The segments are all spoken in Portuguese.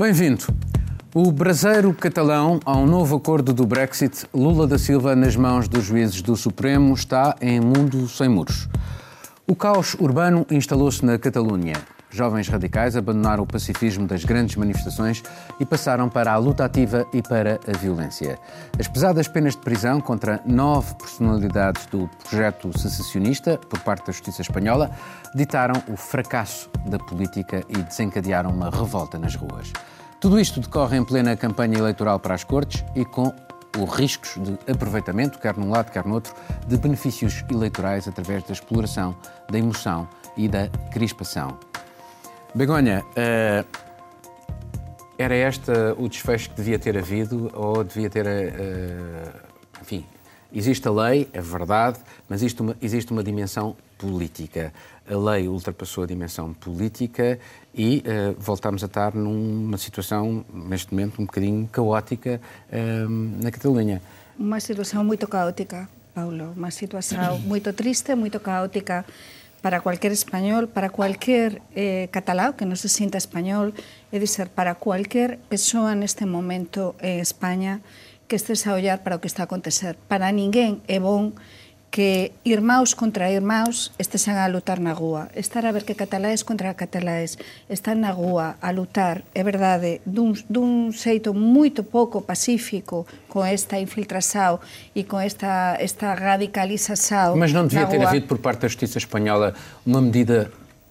Bem-vindo. O braseiro catalão a um novo acordo do Brexit, Lula da Silva nas mãos dos juízes do Supremo, está em mundo sem muros. O caos urbano instalou-se na Catalunha. Jovens radicais abandonaram o pacifismo das grandes manifestações e passaram para a luta ativa e para a violência. As pesadas penas de prisão contra nove personalidades do projeto secessionista, por parte da justiça espanhola, ditaram o fracasso da política e desencadearam uma revolta nas ruas. Tudo isto decorre em plena campanha eleitoral para as Cortes e com os riscos de aproveitamento, quer num lado, quer no outro, de benefícios eleitorais através da exploração, da emoção e da crispação. Begonha, uh, era este o desfecho que devia ter havido ou devia ter. Uh, enfim, existe a lei, é verdade, mas existe uma, existe uma dimensão política. A lei ultrapassou a dimensão política e uh, voltamos a estar numa situação, neste momento, um bocadinho caótica na Catalunha. Uma situação muito caótica, Paulo. Uma situação muito triste, muito caótica para cualquier español, para cualquier eh, catalán que no se sinta español, é dizer, para cualquier persoa neste momento en eh, España que estés a ollar para o que está a acontecer. Para ninguén é bon que irmãos contra irmãos estesen a lutar na rúa. Estar a ver que cataláes contra cataláes están na rúa a lutar, é verdade, dun, dun xeito moito pouco pacífico con esta infiltração e com esta, esta radicalização. Mas não devia ter havido por parte da Justiça Espanhola uma medida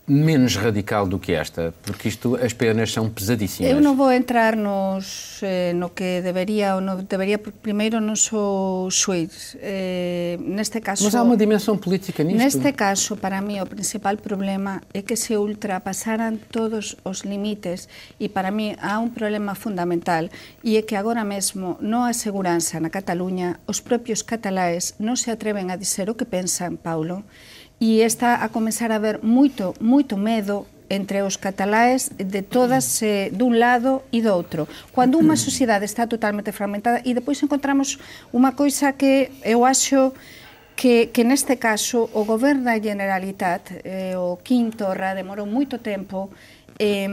menos radical do que esta, porque isto as penas são pesadíssimas. Eu não vou entrar nos eh, no que deveria ou não deveria, porque primeiro não sou juiz. Eh, neste caso Mas há uma dimensão política nisto. Neste caso, para mim o principal problema é que se ultrapassaram todos os limites e para mim há um problema fundamental e é que agora mesmo não há segurança na Catalunha, os próprios catalães não se atreven a dizer o que pensam, Paulo e está a comenzar a haber moito, moito medo entre os cataláes de todas eh, dun lado e do outro. Cando unha sociedade está totalmente fragmentada e depois encontramos unha coisa que eu acho que, que neste caso o goberno da Generalitat, eh, o Quinto Torra, demorou moito tempo eh,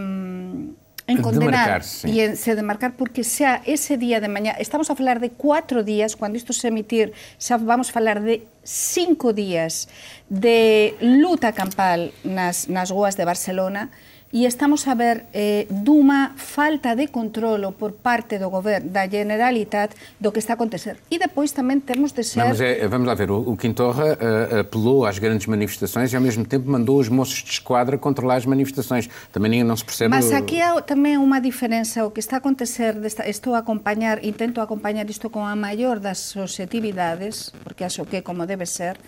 en condenar e en se demarcar porque xa ese día de mañá, estamos a falar de cuatro días, cando isto se emitir, xa vamos falar de cinco días de luta campal nas, nas ruas de Barcelona, e estamos a ver eh, dunha falta de controlo por parte do goberno da Generalitat do que está a acontecer. E depois também temos de ser... Vamos, é, vamos lá ver, o, o Quintorra uh, apelou às grandes manifestações e ao mesmo tempo mandou os moços de esquadra controlar as manifestações. Também não se percebe... Mas aqui há também uma diferença, o que está a acontecer, desta, estou a acompanhar, intento acompanhar isto com a maior das suscetibilidades, porque acho que é como debe ser,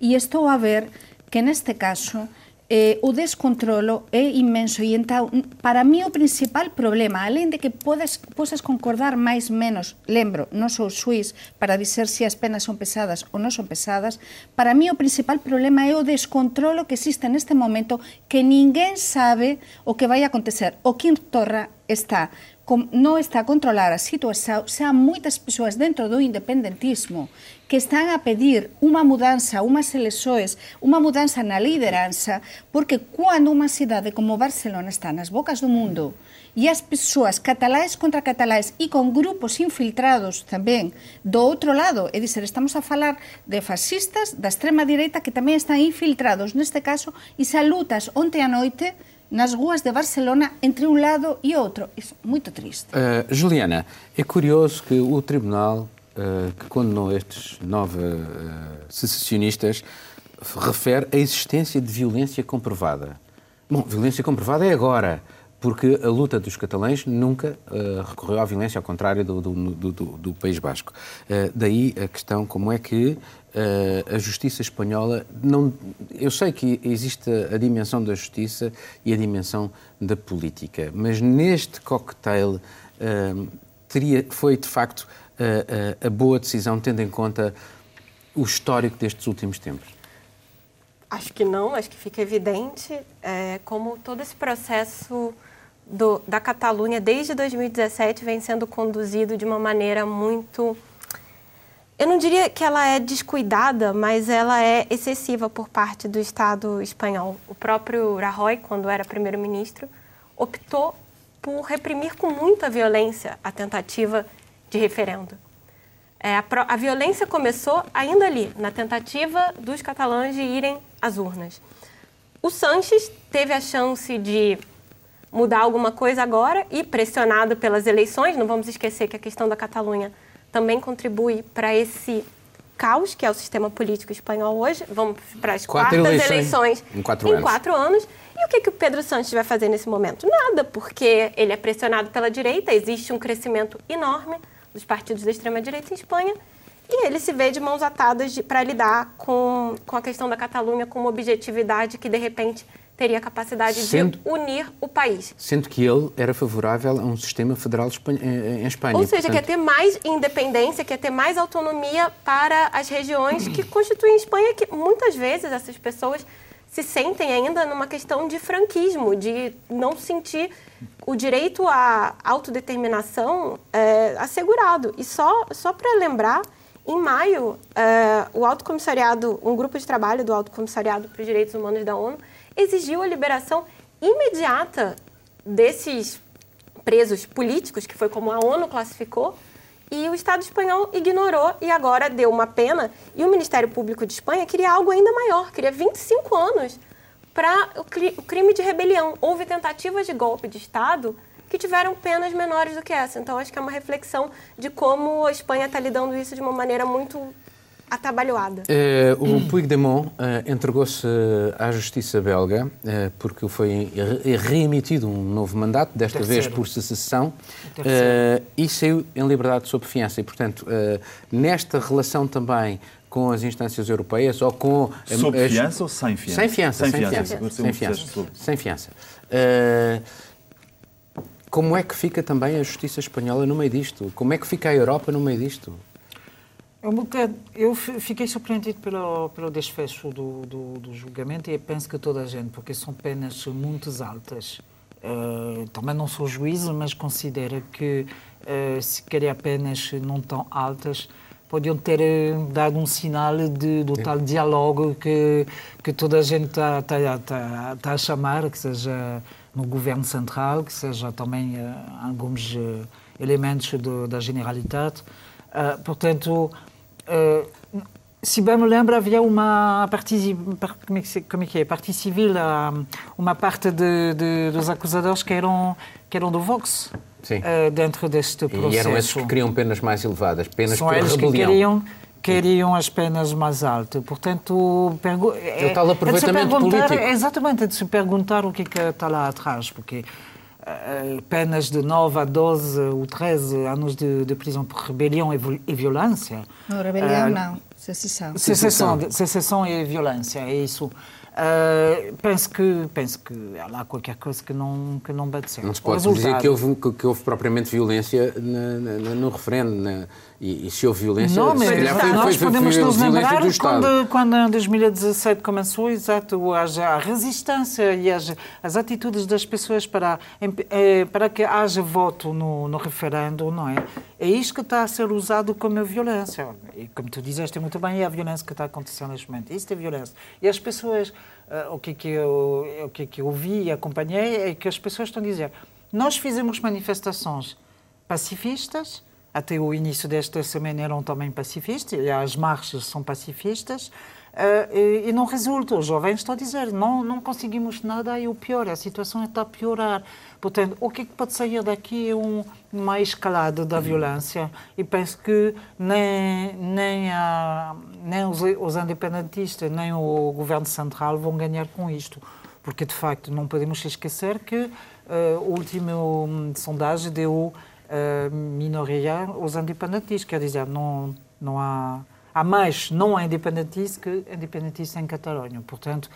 e estou a ver que neste caso eh, o descontrolo é inmenso e entón para mí o principal problema além de que podes, podes concordar máis menos, lembro, non sou suís para dizer se as penas son pesadas ou non son pesadas, para mí o principal problema é o descontrolo que existe neste momento que ninguén sabe o que vai acontecer. O Quim Torra está non está a controlar a situación, xa há moitas persoas dentro do independentismo que están a pedir unha mudanza, unhas elexoes, unha mudanza na lideranza, porque cando unha cidade como Barcelona está nas bocas do mundo e as persoas catalais contra catalais e con grupos infiltrados tamén do outro lado, é dizer, estamos a falar de fascistas da extrema direita que tamén están infiltrados neste caso e salutas onte a noite nas ruas de Barcelona entre um lado e outro. Isso é muito triste. Uh, Juliana, é curioso que o Tribunal uh, que condenou estes nove uh, secessionistas refere a existência de violência comprovada. Bom, violência comprovada é agora, porque a luta dos catalães nunca uh, recorreu à violência, ao contrário do, do, do, do País Basco. Daí a questão como é que a justiça espanhola não. Eu sei que existe a dimensão da justiça e a dimensão da política, mas neste cocktail teria, foi de facto a, a, a boa decisão, tendo em conta o histórico destes últimos tempos? Acho que não, acho que fica evidente é, como todo esse processo do, da Catalunha, desde 2017, vem sendo conduzido de uma maneira muito. Eu não diria que ela é descuidada, mas ela é excessiva por parte do Estado espanhol. O próprio Rajoy, quando era primeiro-ministro, optou por reprimir com muita violência a tentativa de referendo. É, a, a, violência começou ainda ali, na tentativa dos catalães de irem às urnas. O Sanches teve a chance de mudar alguma coisa agora e, pressionado pelas eleições, não vamos esquecer que a questão da Catalunha também contribui para esse caos que é o sistema político espanhol hoje. Vamos para as quatro quartas eleições, eleições em, quatro, em anos. quatro anos. E o que, que o Pedro Sanches vai fazer nesse momento? Nada, porque ele é pressionado pela direita, existe um crescimento enorme dos partidos da extrema-direita em Espanha, e ele se vê de mãos atadas para lidar com, com a questão da Catalunha com uma objetividade que, de repente, teria capacidade sendo, de unir o país. Sendo que ele era favorável a um sistema federal em Espanha. Ou seja, portanto... quer ter mais independência, quer ter mais autonomia para as regiões que constituem Espanha, que muitas vezes essas pessoas se sentem ainda numa questão de franquismo, de não sentir o direito à autodeterminação é, assegurado. E só, só para lembrar, em maio, é, o Alto Comissariado, um grupo de trabalho do Alto Comissariado para os Direitos Humanos da ONU, exigiu a liberação imediata desses presos políticos, que foi como a ONU classificou, e o Estado espanhol ignorou e agora deu uma pena. E o Ministério Público de Espanha queria algo ainda maior, queria 25 anos para o crime de rebelião. Houve tentativas de golpe de Estado que tiveram penas menores do que essa. Então, acho que é uma reflexão de como a Espanha está lidando isso de uma maneira muito atabalhoada. Uh, o Puigdemont uh, entregou-se à justiça belga uh, porque foi reemitido um novo mandato, desta Terceiro. vez por secessão, e saiu em liberdade sob fiança. E, portanto, nesta relação também com as instâncias europeias ou com... Sob as... fiança ou sem fiança? Sem fiança, sem, sem fiança. fiança. Sem fiança. Sem fiança. como é que fica também a justiça espanhola no meio disto? Como é que fica a Europa no meio disto? Um bocado, eu fiquei surpreendido pelo, pelo desfecho do, do, do, julgamento e penso que toda a gente, porque são penas muito altas. Uh, também não sou juiz, mas considero que uh, se calhar penas não tão altas podiam ter eh, dado um sinal de, do tal diálogo que, que toda a gente está tá, tá, tá a chamar, que seja no governo central, que seja também uh, alguns elementos do, da Generalitat. portanto, Uh, se bem me lembro, havia uma parte, como é que, como é, que é? Parte civil, uma parte de, de, dos acusadores que eram, que eram do Vox. Uh, dentro deste processo. E eram esses que queriam penas mais elevadas, penas São por eles rebelião. que queriam, queriam as penas mais altas. Portanto, pergu... é, o tal aproveitamento é político. Exatamente, é de se perguntar o que, é que está lá atrás, porque penas de 9 a 12 ou 13 anos de, de prisão por rebelião e, violência. Não, rebelião uh, não, secessão. Secessão, secessão e violência, é isso. Uh, penso que penso que há lá qualquer coisa que não que não bate certo. Não se pode dizer que houve, que houve propriamente violência na, na, no referendo. Na, e, e, se houve violência, não, se calhar foi, nós foi, podemos foi, nos lembrar quando, quando em 2017 começou, exato, haja a resistência e as, as atitudes das pessoas para, eh, para que haja voto no, no referendo, não é? É isto que está a ser usado como violência. E como tu dizeste muito bem, é a violência que está acontecendo neste momento. Isto é violência. E as pessoas, uh, o, que é que eu, o que é que eu vi e acompanhei é que as pessoas estão a dizer nós fizemos manifestações pacifistas, até o início desta semana eram também pacifistas, e as marchas são pacifistas, uh, e, e, não resulta. Os jovens estão a dizer, não, não conseguimos nada e o pior, a situação está a piorar. Portanto, o que, é que pode sair daqui é um, uma escalada da violência e penso que nem, nem, a, nem os, os independentistas, nem o governo central vão ganhar com isto. Porque, de facto, não podemos esquecer que uh, a última um, sondagem deu minoria os independentistas. Quer dizer, não, não há, há mais não independentistas que independentistas em Catalunha. Portanto,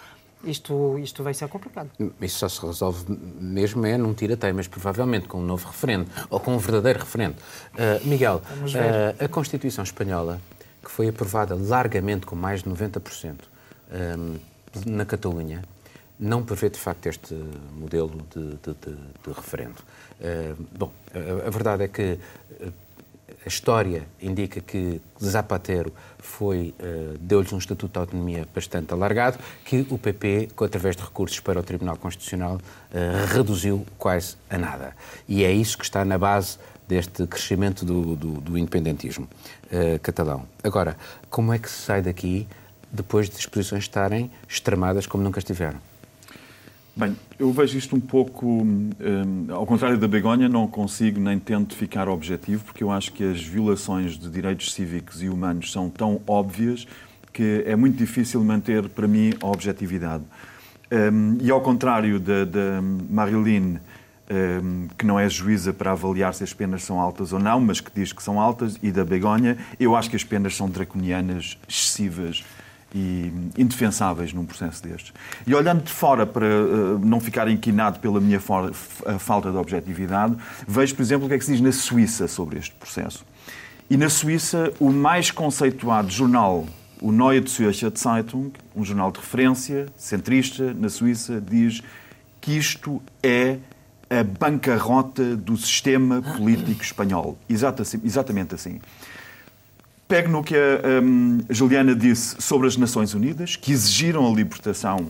isto, isto vai ser complicado. Isso só se resolve mesmo é num tiroteio, mas provavelmente com um novo referendo, ou com um verdadeiro referendo. Uh, Miguel, uh, a Constituição Espanhola, que foi aprovada largamente com mais de 90% uh, na Catalunha, não prevê de facto este modelo de, de, de, de referendo. Uh, bom, a, a, verdade é que uh, a história indica que Zapatero foi uh, deu-lhes um estatuto de autonomia bastante alargado, que o PP, através de recursos para o Tribunal Constitucional, reduziu quase a nada. E é isso que está na base deste crescimento do, do, do independentismo catalão. Agora, como é que se sai daqui depois de as estarem extremadas como nunca estiveram? Bem, eu vejo isto um pouco, um, ao contrário da Begonha, não consigo nem tento ficar objetivo, porque eu acho que as violações de direitos cívicos e humanos são tão óbvias que é muito difícil manter, para mim, a objetividade. Um, e ao contrário da, da um, que não é juíza para avaliar se as penas são altas ou não, mas que diz que são altas, e da Begonha, eu acho que as penas são draconianas, excessivas, e indefensáveis num processo destes. E olhando de fora para uh, não ficar inquinado pela minha falta de objetividade, vejo, por exemplo, o que é que se diz na Suíça sobre este processo. E na Suíça, o mais conceituado jornal, o Neue Zürcher Zeitung, um jornal de referência, centrista, na Suíça, diz que isto é a bancarrota do sistema político espanhol. Exatamente assim. Pego no que a um, Juliana disse sobre as Nações Unidas, que exigiram a libertação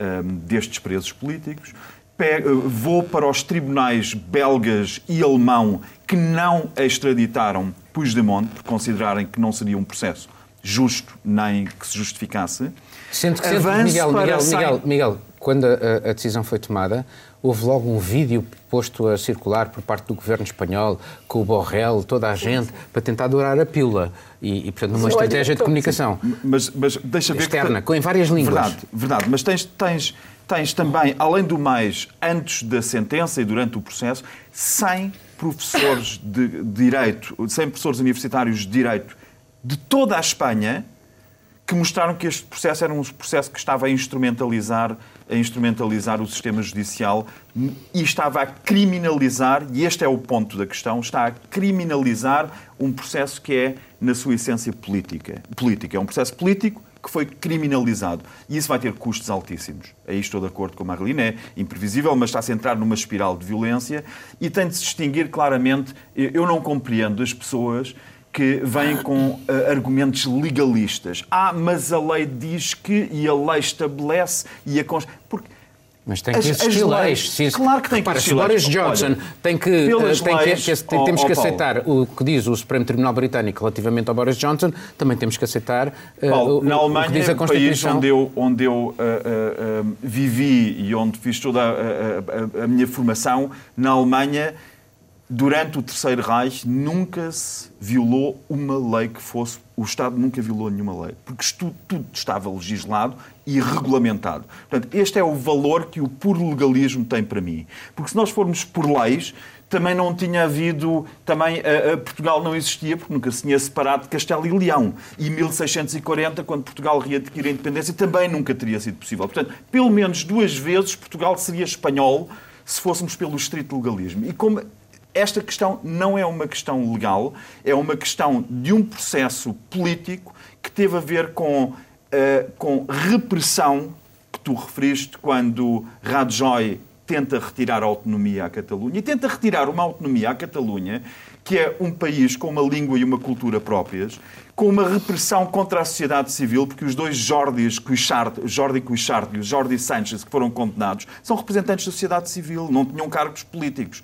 um, destes presos políticos. Pego, vou para os tribunais belgas e alemão que não extraditaram Puigdemont, por considerarem que não seria um processo justo nem que se justificasse. Sendo que, sendo Miguel, Miguel, Miguel, Miguel, quando a, a, decisão foi tomada, houve logo um vídeo posto a circular por parte do governo espanhol, com o Borrell, toda a gente, para tentar dourar a pílula. E, e portanto, numa estratégia de comunicação mas, mas deixa ver externa, que... em várias línguas. Verdade, verdade. Mas tens, tens, tens também, além do mais, antes da sentença e durante o processo, 100 professores de direito, 100 professores universitários de direito de toda a Espanha que mostraram que este processo era um processo que estava a instrumentalizar, a instrumentalizar o sistema judicial e estava a criminalizar, e este é o ponto da questão, está a criminalizar um processo que é, na sua essência, política. política. É um processo político que foi criminalizado. E isso vai ter custos altíssimos. Aí estou de acordo com a Marlene, é imprevisível, mas está a entrar numa espiral de violência e tem de se distinguir claramente. Eu não compreendo as pessoas que vêm com uh, argumentos legalistas. Ah, mas a lei diz que, e a lei estabelece, e a Porque mas tem que existir as, leis. leis. Claro que tem que existir leis. Boris Johnson Olha, tem que, tem leis, que, que tem, temos oh, que aceitar Paulo. o que diz o Supremo Tribunal Britânico relativamente ao Boris Johnson, também temos que aceitar uh, Paulo, o, na Alemanha, o que diz a Constituição. país onde eu, onde eu uh, uh, vivi e onde fiz toda a, a, a minha formação, na Alemanha durante o Terceiro Reich nunca se violou uma lei que fosse. O Estado nunca violou nenhuma lei, porque tudo, tudo, estava legislado e regulamentado. Portanto, este é o valor que o puro legalismo tem para mim. Porque se nós formos por leis, também não tinha havido. Também a, a Portugal não existia, porque nunca se tinha separado de Castelo e Leão. E 1640, quando Portugal readquire a independência, também nunca teria sido possível. Portanto, pelo menos duas vezes Portugal seria espanhol se fôssemos pelo estrito legalismo. E como esta questão não é uma questão legal, é uma questão de um processo político que teve a ver com, uh, com repressão, que tu referiste, quando Rajoy tenta retirar a autonomia à Catalunha. E tenta retirar uma autonomia à Catalunha, que é um país com uma língua e uma cultura próprias, com uma repressão contra a sociedade civil, porque os dois Jordis Cuixart, Jordi Cuixart e o Jordi Sanchez, que foram condenados, são representantes da sociedade civil, não tinham cargos políticos.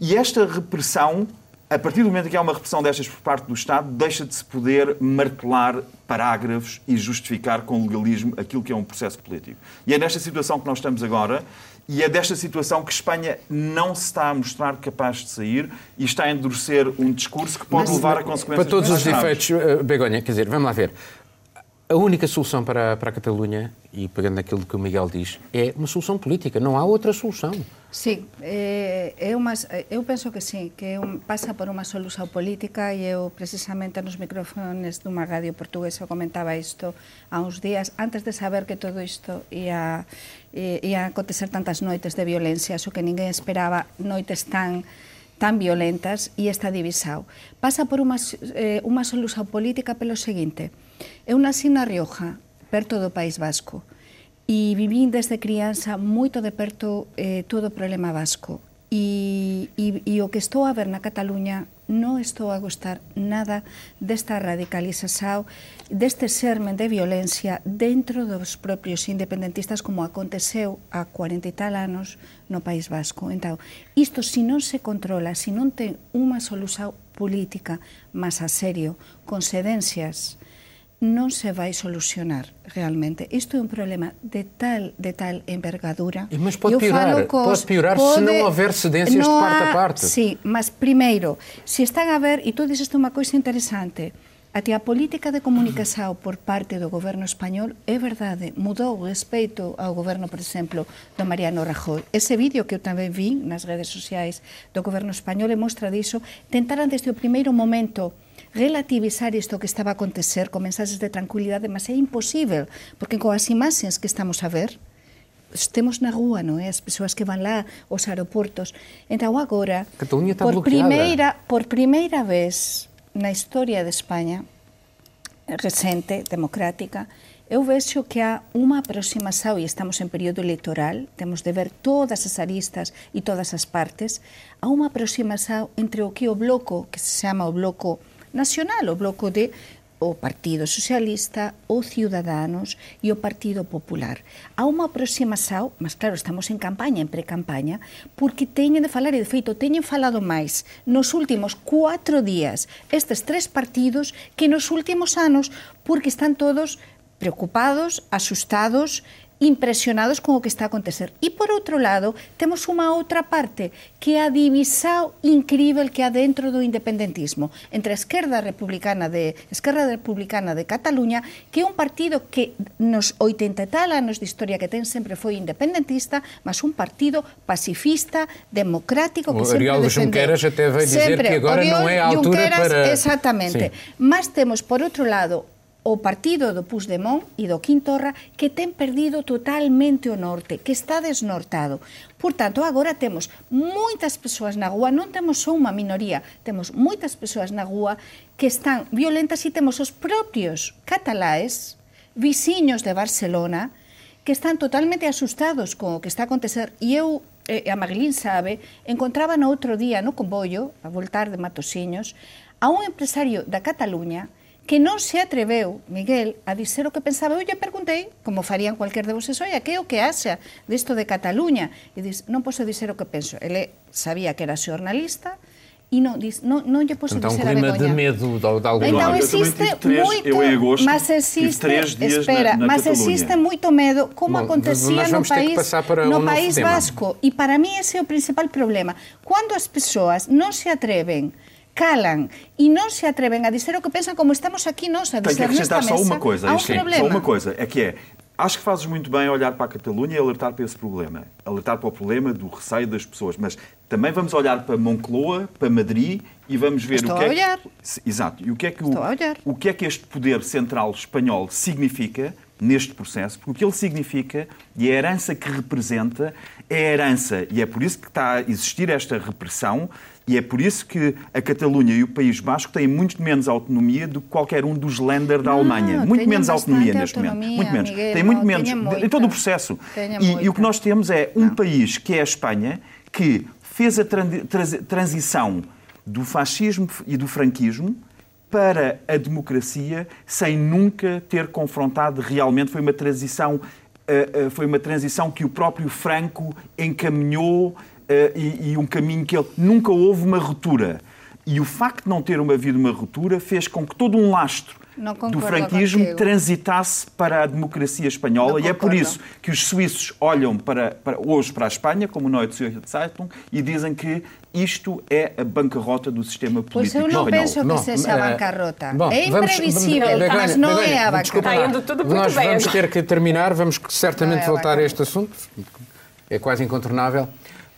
E esta repressão, a partir do momento em que há uma repressão destas por parte do Estado, deixa de se poder martelar parágrafos e justificar com legalismo aquilo que é um processo político. E é nesta situação que nós estamos agora, e é desta situação que Espanha não se está a mostrar capaz de sair e está a endurecer um discurso que pode Mas, levar a consequências. Para todos os efeitos, eh, Begonha, quer dizer, vamos lá ver. A única solução para, para a Catalunha, e pegando naquilo que o Miguel diz, é uma solução política. Não há outra solução. Sim, é, é eu penso que sim, que um, pasa por uma solução política e eu precisamente nos microfones dunha radio portuguesa comentaba isto há uns días antes de saber que todo isto ia, ia acontecer tantas noites de violencia, o que ninguén esperaba, noites tan tan violentas e está divisado. Pasa por unha, eh, unha solución política pelo seguinte. Eu nací na Rioja, perto do País Vasco, e vivín desde crianza moito de perto eh, todo o problema vasco. E, e, e o que estou a ver na Cataluña non estou a gostar nada desta radicalización, deste sermen de violencia dentro dos propios independentistas como aconteceu a 40 e tal anos no País Vasco. Entao, isto se non se controla, se non ten unha solución política, máis a serio, con sedencias, non se vai solucionar realmente. Isto é un problema de tal de tal envergadura. E mas pode piorar, cos, pode piorar pode, se non houver cedências de parte a parte. Sí, mas primeiro, se están a ver, e tú dices unha coisa interesante, Até a política de comunicación por parte do goberno español é verdade, mudou respeito ao goberno, por exemplo, do Mariano Rajoy. Ese vídeo que eu tamén vi nas redes sociais do goberno español e mostra diso, tentaran desde o primeiro momento relativizar isto que estaba a acontecer con mensaxes de tranquilidade, mas é imposível, porque coas imaxes que estamos a ver, temos na rúa, non é? As persoas que van lá, os aeroportos. Entón, agora, Cataluña está por bloqueada. primeira, por primeira vez na historia de España recente, democrática, Eu vexo que há unha aproximação, e estamos en período electoral, temos de ver todas as aristas e todas as partes, há unha aproximação entre o que o bloco, que se chama o bloco nacional, o bloco de o Partido Socialista, o Ciudadanos e o Partido Popular. Há unha aproximación, mas claro, estamos en campaña, en pre-campaña, porque teñen de falar, e de feito, teñen falado máis nos últimos cuatro días estes tres partidos que nos últimos anos, porque están todos preocupados, asustados, impresionados con o que está a acontecer. E por outro lado, temos unha outra parte que é a divisao incrível que há dentro do independentismo entre a esquerda republicana de Esquerra Republicana de Cataluña, que é un partido que nos 80 e tal anos de historia que ten sempre foi independentista, mas un partido pacifista, democrático que o sempre Oriol Junqueras até vai dizer sempre, que agora Oriol non é a altura Junqueras, para Exactamente. Sí. Mas temos por outro lado o partido do Puigdemont e do Quintorra que ten perdido totalmente o norte, que está desnortado. Por tanto, agora temos moitas persoas na rúa, non temos só unha minoría, temos moitas persoas na rúa que están violentas e temos os propios catalaes, viciños de Barcelona, que están totalmente asustados con o que está a acontecer. E eu, eh, a Marilín sabe, encontraba no outro día no comboio, a voltar de Matosiños, a un empresario da Cataluña que non se atreveu, Miguel, a dizer o que pensaba. Eu lle perguntei, como farían cualquier de voses, oia, que é o que axa disto de Cataluña? E dis, non posso dizer o que penso. Ele sabía que era xornalista, e non, diz, non, non lle posso então, dizer um a vergonha. de medo de, de algum Então existe três, muito, eu em agosto, mas existe, três dias espera, na, na mas Catalunha. existe muito medo, como Bom, acontecia no país, no um país tema. vasco. E para mim esse é o principal problema. Quando as pessoas non se atreven calan e non se atreven a dizer o que pensan como estamos aqui nós a Tenho que dizer acrescentar só uma coisa. um Sim. Só uma coisa. É que é, acho que fazes muito bem olhar para a Catalunha e alertar para esse problema. Alertar para o problema do receio das pessoas. Mas também vamos olhar para Moncloa, para Madrid e vamos ver Estou o que a é olhar. Que, exato. E o que é que o, Estou a olhar. o que é que este poder central espanhol significa neste processo, porque o que ele significa e a herança que representa é a herança, e é por isso que está a existir esta repressão, e é por isso que a Catalunha e o País Basco têm muito menos autonomia do que qualquer um dos Länder da Não, Alemanha. Muito menos autonomia neste momento. Muito menos. Miguel, Tem muito não, menos. tenha Em muita. todo o processo. E, e o muita. que nós temos é um país que é a Espanha, que fez a tran- trans- transição do fascismo e do franquismo para a democracia sem nunca ter confrontado realmente. Foi uma transição, eh, eh, foi uma transição que o próprio Franco encaminhou e, e um caminho que ele nunca houve uma ruptura. E o facto de não ter uma havido uma ruptura fez com que todo um lastro Não do concordo franquismo contigo. transitasse para a democracia espanhola Não e é por concordo. isso que os suíços olham para, para- hoje para a Espanha, como Neue Zürcher Zeitung, e dizem que isto é a bancarrota do sistema Pois político eu não espanhol. penso que Bom, seja a eh, bancarrota. bom, é imprevisível, vamos- mas Begonha, não Begonha, é a bancarrota. Está indo tudo muito Nós bem vamos ter que terminar, vamos certamente Não é voltar a este assunto, é quase incontornável,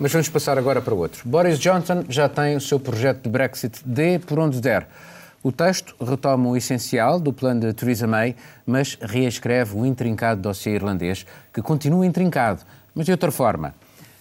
mas vamos passar agora para outro. Boris Johnson já tem o seu projeto de Brexit D por onde der. O texto retoma o essencial do plano de Theresa May, mas reescreve o intrincado dossiê irlandês, que continua intrincado, mas de outra forma.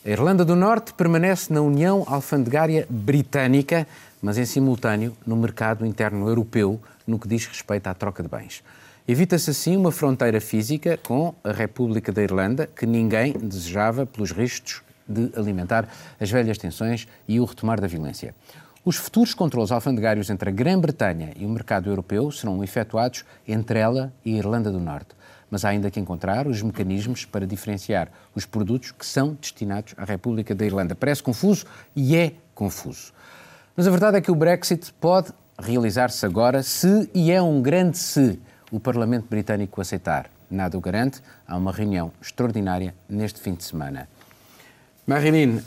A Irlanda do Norte permanece na União Alfandegária Britânica, mas em simultâneo no mercado interno europeu, no que diz respeito à troca de bens. Evita-se assim uma fronteira física com a República da Irlanda, que ninguém desejava pelos riscos de alimentar as velhas tensões e o retomar da violência. Os futuros controles alfandegários entre a Grã-Bretanha e o mercado europeu serão efetuados entre ela e a Irlanda do Norte. Mas há ainda que encontrar os mecanismos para diferenciar os produtos que são destinados à República da Irlanda. Parece confuso e é confuso. Mas a verdade é que o Brexit pode realizar-se agora se, e é um grande se, o Parlamento Britânico aceitar. Nada o garante, há uma reunião extraordinária neste fim de semana. Marilyn,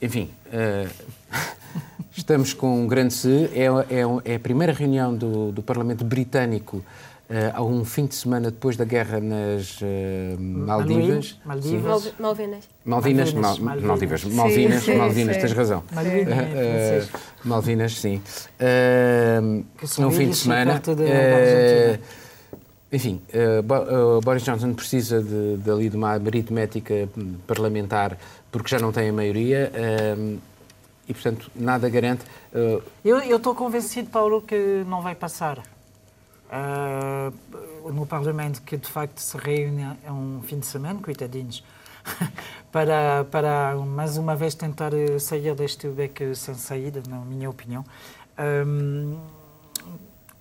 enfim, uh, estamos com um grande se, é, é, é a primeira reunião do, do Parlamento Britânico Uh, há um fim de semana depois da guerra nas uh, Maldivas. Maldivas. Malvinas. Malvinas. Malvinas. Mal, Maldivas. Malvinas. Sim, Malvinas, sim. tens razão. Malvinas, uh, Malvinas sim. Uh, um fim de semana. Enfim, Boris Johnson precisa de, de, ali de uma aritmética parlamentar porque já não tem a maioria e, portanto, nada garante. eu estou convencido, Paulo, que não vai passar uh, no Parlamento que de facto se reúne a um fim de semana, coitadinhos, para, para mais uma vez tentar sair deste beco sem saída, na minha opinião. Um,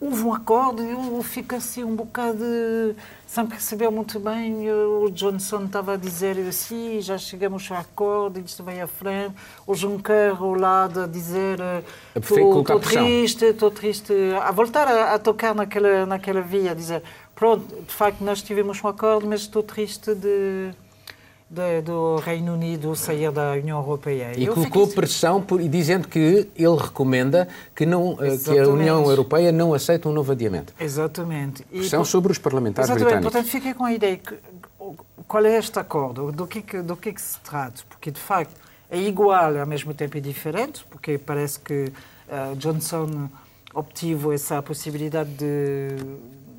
houve um acordo e eu fico assim um bocado sem perceber muito bem. O Johnson estava a dizer assim, já chegamos ao acordo, isto vai à frente. O Juncker ao lado a dizer estou triste, estou triste, a voltar a, a, tocar naquela, naquela via, a dizer pronto, de facto nós tivemos um acordo, mas estou triste de de, do Reino Unido sair da União Europeia. E Eu colocou fiquei... pressão por, dizendo que ele recomenda que, não, eh, que a União Europeia não aceite um novo adiamento. Exatamente. Pressão e, sobre os parlamentares exatamente. britânicos. Portanto, fiquei com a ideia que qual é este acordo, do que, do que, que se trata, porque de facto é igual ao mesmo tempo é diferente, porque parece que uh, Johnson obtive essa possibilidade de,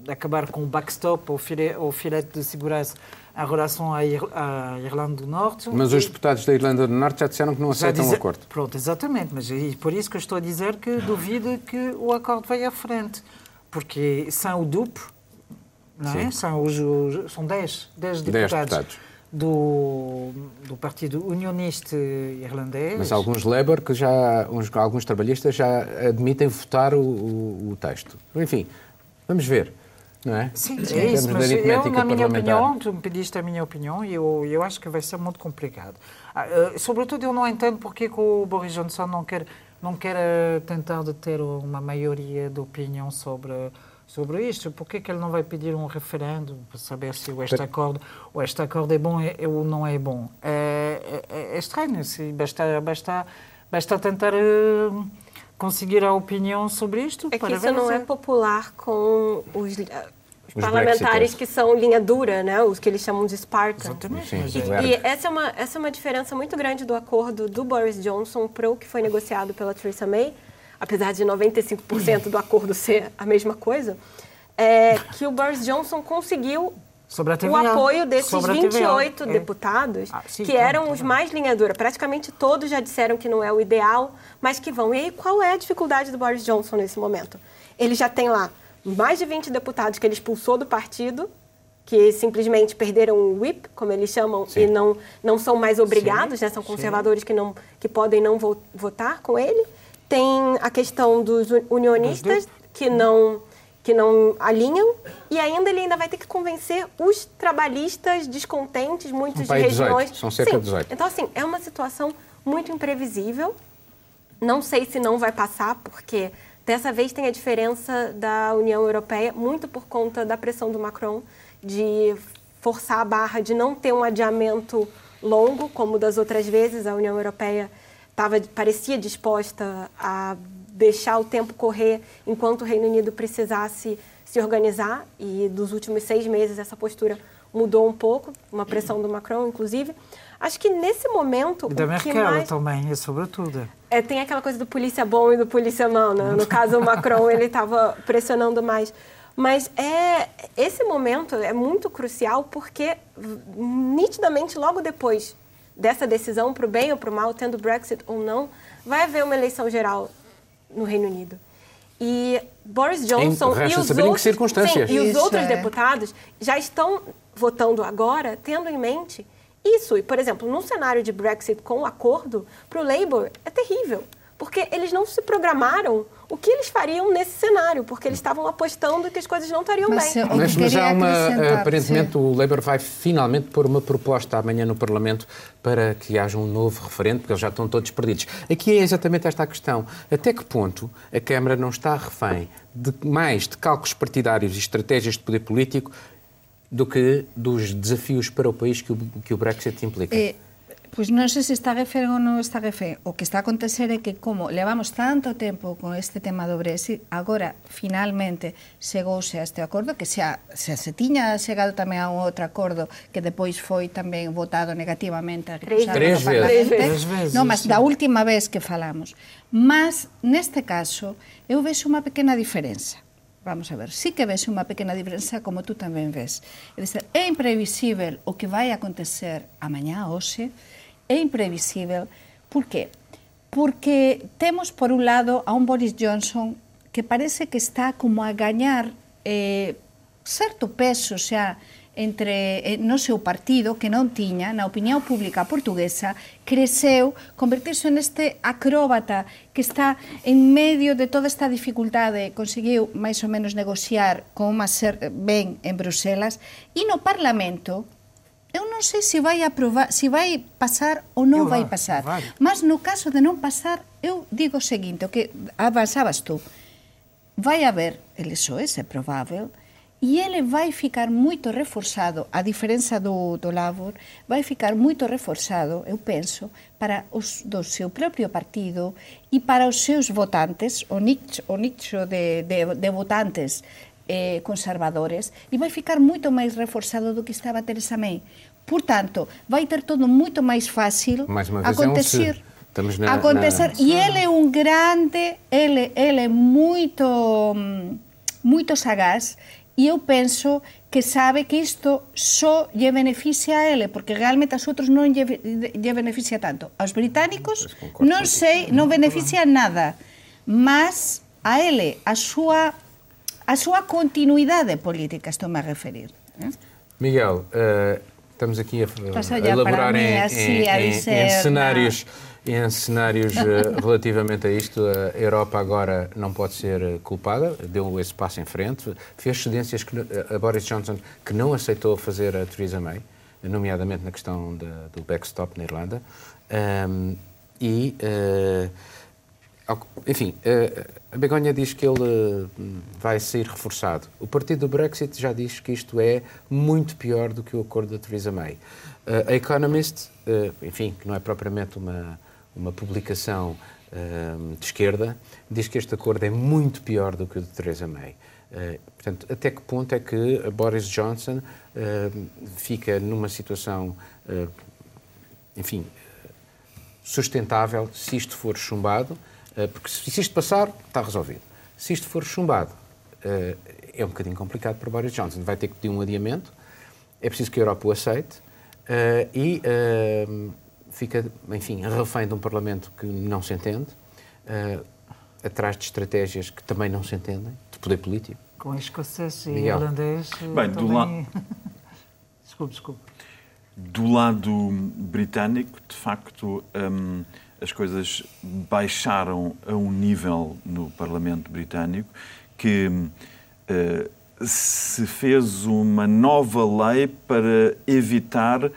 de, acabar com o backstop, ou filete, o filete de segurança em relação à, Ir à Irlanda do Norte. Mas os deputados da Irlanda do Norte já disseram que não aceitam dizer, o acordo. Pronto, exatamente. Mas é por isso que eu estou a dizer que duvido que o acordo venha à frente. Porque são o duplo, não é? São, os, os, são 10, 10 deputados. 10 deputados. Do, do Partido Unionista Irlandês. Mas alguns Labour, que já, uns, alguns trabalhistas já admitem votar o, o, o texto. Enfim, vamos ver não é? Sim, é isso, mas eu, na minha opinião, tu me pediste a minha opinião e eu, eu acho que vai ser muito complicado. Uh, sobretudo, eu não entendo porque que o Boris Johnson não quer, não quer uh, tentar de ter uma maioria de opinião sobre sobre isto. Por que ele não vai pedir um referendo para saber se este acordo, ou este acordo é bom ou não é bom? É, é, é estranho. Se basta, basta, basta tentar uh, conseguir a opinião sobre isto. É que isso não é popular com os os parlamentares que são linha dura, né? os que eles chamam de Spartan. Exatamente. Sim, e, e essa, é uma, essa é uma diferença muito grande do acordo do Boris Johnson para o que foi negociado pela Theresa May, apesar de 95% do acordo ser a mesma coisa, é que o Boris Johnson conseguiu o apoio desses 28 é. deputados, ah, sim, que eram os mais linha dura. Praticamente todos já disseram que não é o ideal, mas que vão. E aí, qual é a dificuldade do Boris Johnson nesse momento? Ele já tem lá mais de 20 deputados que ele expulsou do partido, que simplesmente perderam o whip, como eles chamam, Sim. e não, não são mais obrigados, né? são conservadores que, não, que podem não vo votar com ele. Tem a questão dos unionistas, que não, que não alinham, e ainda ele ainda vai ter que convencer os trabalhistas descontentes, muitos de regiões. 18. São cerca Sim. de 18. Então, assim, é uma situação muito imprevisível. Não sei se não vai passar, porque Dessa vez tem a diferença da União Europeia, muito por conta da pressão do Macron de forçar a barra de não ter um adiamento longo, como das outras vezes. A União Europeia tava, parecia disposta a deixar o tempo correr enquanto o Reino Unido precisasse se organizar. E dos últimos seis meses essa postura mudou um pouco, uma pressão do Macron, inclusive. Acho que nesse momento. E da Merkel mais... também, e sobretudo. É, tem aquela coisa do polícia bom e do polícia mau, né? No caso, o Macron, ele estava pressionando mais. Mas é, esse momento é muito crucial porque, nitidamente, logo depois dessa decisão, para o bem ou para o mal, tendo Brexit ou não, vai haver uma eleição geral no Reino Unido. E Boris Johnson e os, outros, sim, e os outros é. deputados já estão votando agora, tendo em mente isso, e por exemplo, num cenário de Brexit com acordo, para o Labour é terrível, porque eles não se programaram o que eles fariam nesse cenário, porque eles estavam apostando que as coisas não estariam mas, bem. Mas, mas há uma, aparentemente sim. o Labour vai finalmente pôr uma proposta amanhã no Parlamento para que haja um novo referendo, porque eles já estão todos perdidos. Aqui é exatamente esta a questão. Até que ponto a Câmara não está refém de mais de cálculos partidários e estratégias de poder político do que dos desafios para o país que o, que o Brexit implica? É Pois non sei se está refén ou non está refén. O que está a acontecer é que como levamos tanto tempo con este tema do Brexit, agora finalmente chegouse a este acordo, que xa, xa se tiña chegado tamén a un outro acordo que depois foi tamén votado negativamente a Tres, Tres vezes. Tres vezes. Non, mas da última vez que falamos. Mas, neste caso, eu vexo unha pequena diferenza vamos a ver, sí que ves unha pequena diferenza como tú tamén ves. É, dizer, é imprevisível o que vai acontecer amanhã, hoxe, é imprevisível. Por qué? Porque temos, por un lado, a un Boris Johnson que parece que está como a gañar eh, peso xa entre eh, no seu partido que non tiña na opinión pública portuguesa creceu, convertirse neste acróbata que está en medio de toda esta dificultade, conseguiu máis ou menos negociar con unha ser ben en Bruselas e no Parlamento eu non sei se vai aprobar, se vai pasar ou non vai pasar. Mas no caso de non pasar, eu digo o seguinte, o que avanzabas tú. Vai haber eleições, é provável, e ele vai ficar moito reforzado, a diferença do, do Labor, vai ficar moito reforzado, eu penso, para os do seu próprio partido e para os seus votantes, o nicho, o nicho de, de, de votantes eh, conservadores e vai ficar moito máis reforzado do que estaba Teresa May. Portanto, vai ter todo moito máis fácil mais uma vez acontecer. É um Estamos na, acontecer. Na... E ele é um grande, ele, ele é muito, muito sagaz e eu penso que sabe que isto só lle beneficia a ele, porque realmente a outros non lle, lle beneficia tanto. Aos británicos non sei, non beneficia nada, mas a ele, a súa a súa continuidade política, estou a referir. Eh? Miguel, uh, estamos aqui a, a elaborar em, assim, em, em, em, cenários, em cenários uh, relativamente a isto. A Europa agora não pode ser culpada, deu esse passo em frente, fez cedências que, a Boris Johnson que não aceitou fazer a Theresa May, nomeadamente na questão de, do backstop na Irlanda. Um, e, uh, enfim, a Begonha diz que ele hum, vai sair reforçado. O partido do Brexit já diz que isto é muito pior do que o acordo da Theresa May. A Economist, enfim, que não é propriamente uma, uma publicação uh, de esquerda, diz que este acordo é muito pior do que o de Theresa May. Uh, portanto, até que ponto é que Boris Johnson uh, fica numa situação, uh, enfim, sustentável se isto for chumbado? Eh, porque se isto passar, está resolvido. Se isto for chumbado, eh, é um bocadinho complicado para Boris Johnson. Vai ter que pedir um adiamento, é preciso que a Europa o aceite e fica, enfim, refém de um Parlamento que não se entende, atrás de estratégias que também não se entendem, de poder político. Com escocês e Miguel. holandês. Bem, também... do lado. desculpe, desculpe. Do lado britânico, de facto. Um as coisas baixaram a um nível no Parlamento Britânico que uh, se fez uma nova lei para evitar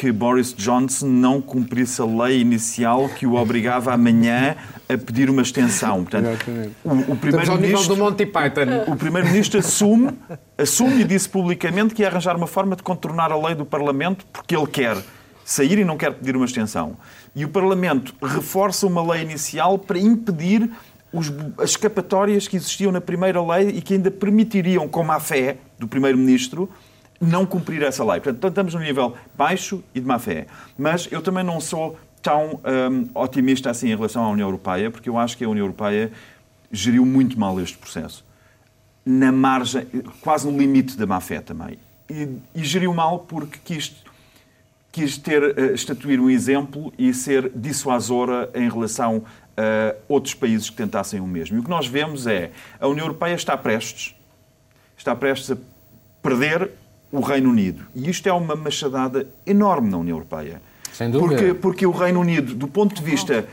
que Boris Johnson não cumprisse a lei inicial que o obrigava amanhã a pedir uma extensão. Portanto, o, o primeiro-ministro do Monty Python. O primeiro-ministro assume, assume e disse publicamente que ia arranjar uma forma de contornar a lei do Parlamento porque ele quer sair e não quer pedir uma extensão. E o Parlamento reforça uma lei inicial para impedir os, as escapatórias que existiam na primeira lei e que ainda permitiriam, com má fé do Primeiro-Ministro, não cumprir essa lei. Portanto, estamos num nível baixo e de má fé. Mas eu também não sou tão um, otimista assim em relação à União Europeia, porque eu acho que a União Europeia geriu muito mal este processo. Na margem, quase no limite da má fé também. E, e geriu mal porque quis quis ter, uh, estatuir um exemplo e ser dissuasora em relação a outros países que tentassem o mesmo. E o que nós vemos é a União Europeia está prestes, está prestes a perder o Reino Unido. E isto é uma machadada enorme na União Europeia. Sem dúvida. Porque, porque o Reino Unido, do ponto de vista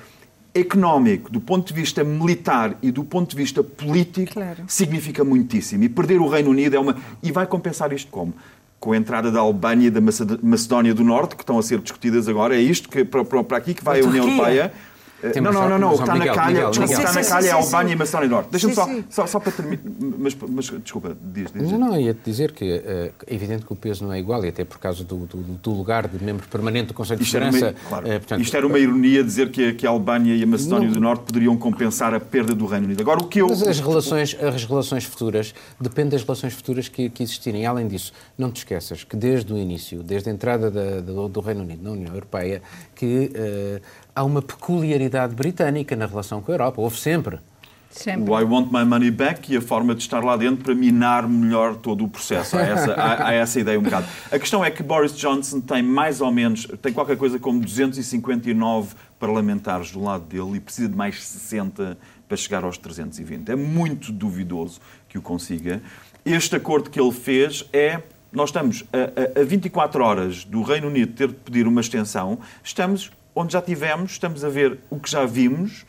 económico, do ponto de vista militar e do ponto de vista político, claro. significa muitíssimo. E perder o Reino Unido é uma. E vai compensar isto como? Com a entrada da Albânia e da Macedónia do Norte, que estão a ser discutidas agora, é isto que, para, para aqui que vai a, a União Europeia. Eh, não, não, não, não. O que está na calha, Miguel, está na calha é a Albânia e a Macedónia do Norte. Deixa-me só, só, só para terminar. Mas, mas, desculpa, diz, diz. Não, não, ia-te dizer que é evidente que o peso não é igual e até por causa do, do, do lugar de membro permanente do Conselho de Segurança. Claro, é, portanto, isto era uma ironia dizer que, que a Albânia e a Macedónia não, do Norte poderiam compensar a perda do Reino Unido. Agora, o que eu. Mas as relações, as relações futuras dependem das relações futuras que, que existirem. Além disso, não te esqueças que desde o início, desde a entrada da, do, do Reino Unido na União Europeia, que. Uh, há uma peculiaridade britânica na relação com a Europa. Houve sempre. Sempre. O I want my money back e a forma de estar lá dentro para minar melhor todo o processo. Há essa, há, há essa ideia um bocado. A questão é que Boris Johnson tem mais ou menos, tem qualquer coisa como 259 parlamentares do lado dele e precisa de mais 60 para chegar aos 320. É muito duvidoso que o consiga. Este acordo que ele fez é nós estamos a, a, a 24 horas do Reino Unido ter de pedir uma extensão, estamos onde já tivemos, estamos a ver o que já vimos,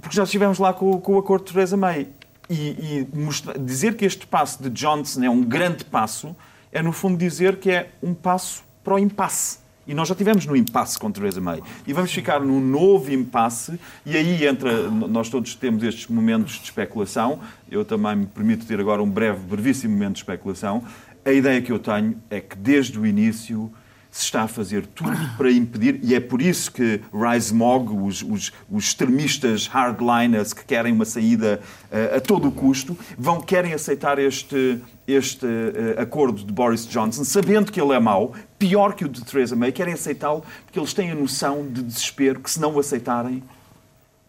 porque já estivemos lá com, com o acordo de Theresa May. E, e mostrar, dizer que este passo de Johnson é um grande passo é, no fundo, dizer que é um passo para o impasse. E nós já tivemos no impasse com Theresa May. E vamos ficar num novo impasse, e aí entra. Nós todos temos estes momentos de especulação. Eu também me permito ter agora um breve, brevíssimo momento de especulação. A ideia que eu tenho é que, desde o início, se está a fazer tudo para impedir, e é por isso que Rise Mog, os, os, os extremistas hardliners que querem uma saída uh, a todo o custo, vão querem aceitar este, este uh, acordo de Boris Johnson, sabendo que ele é mau, pior que o de Theresa May, querem aceitá-lo porque eles têm a noção de desespero que se não o aceitarem,